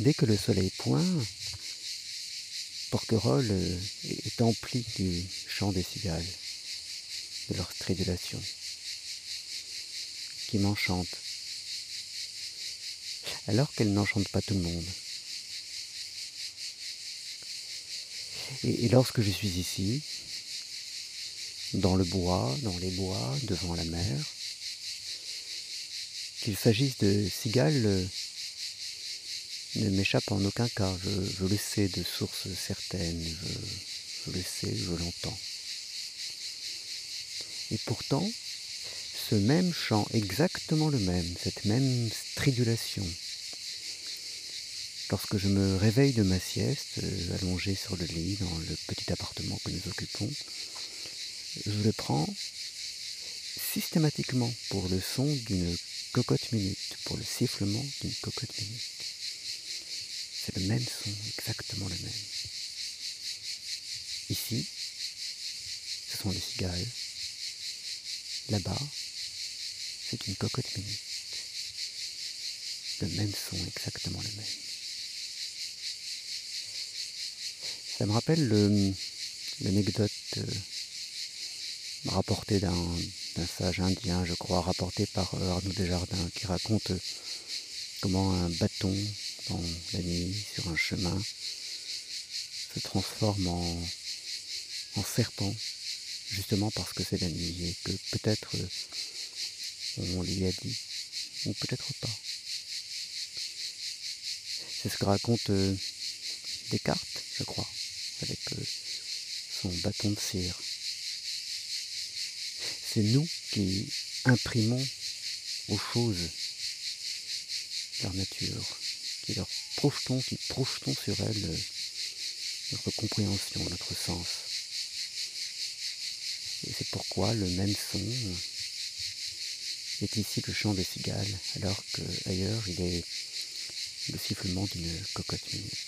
dès que le soleil pointe, Porquerolles est empli du chant des cigales, de leur stridulation, qui m'enchante, alors qu'elle n'enchante pas tout le monde. Et, lorsque je suis ici, dans le bois, dans les bois, devant la mer, qu'il s'agisse de cigales ne m'échappe en aucun cas, je, le sais de sources certaines, je, le sais, je l'entends. Et pourtant, ce même chant, exactement le même, cette même stridulation, lorsque je me réveille de ma sieste, euh, allongé sur le lit dans le petit appartement que nous occupons, je le prends systématiquement pour le son d'une cocotte minute, pour le sifflement d'une cocotte minute. C'est le même son, exactement le même. Ici, ce sont les cigales. Là-bas, c'est une cocotte minute. Le même son, exactement le même. Ça me rappelle l'anecdote euh, rapportée d'un sage indien, je crois, rapportée par euh, Arnaud Desjardins, qui raconte comment un bâton la nuit sur un chemin se transforme en, en serpent, justement parce que c'est la nuit et que peut-être on lui a dit, ou peut-être pas. C'est ce que raconte euh, Descartes, je crois, avec euh, son bâton de cire. C'est nous qui imprimons aux choses leur nature, qui leur projetons, projetons sur elles euh, notre compréhension, notre sens? Et c'est pourquoi le même son est ici le chant des cigales, alors qu'ailleurs il est le sifflement d'une cocotte minute.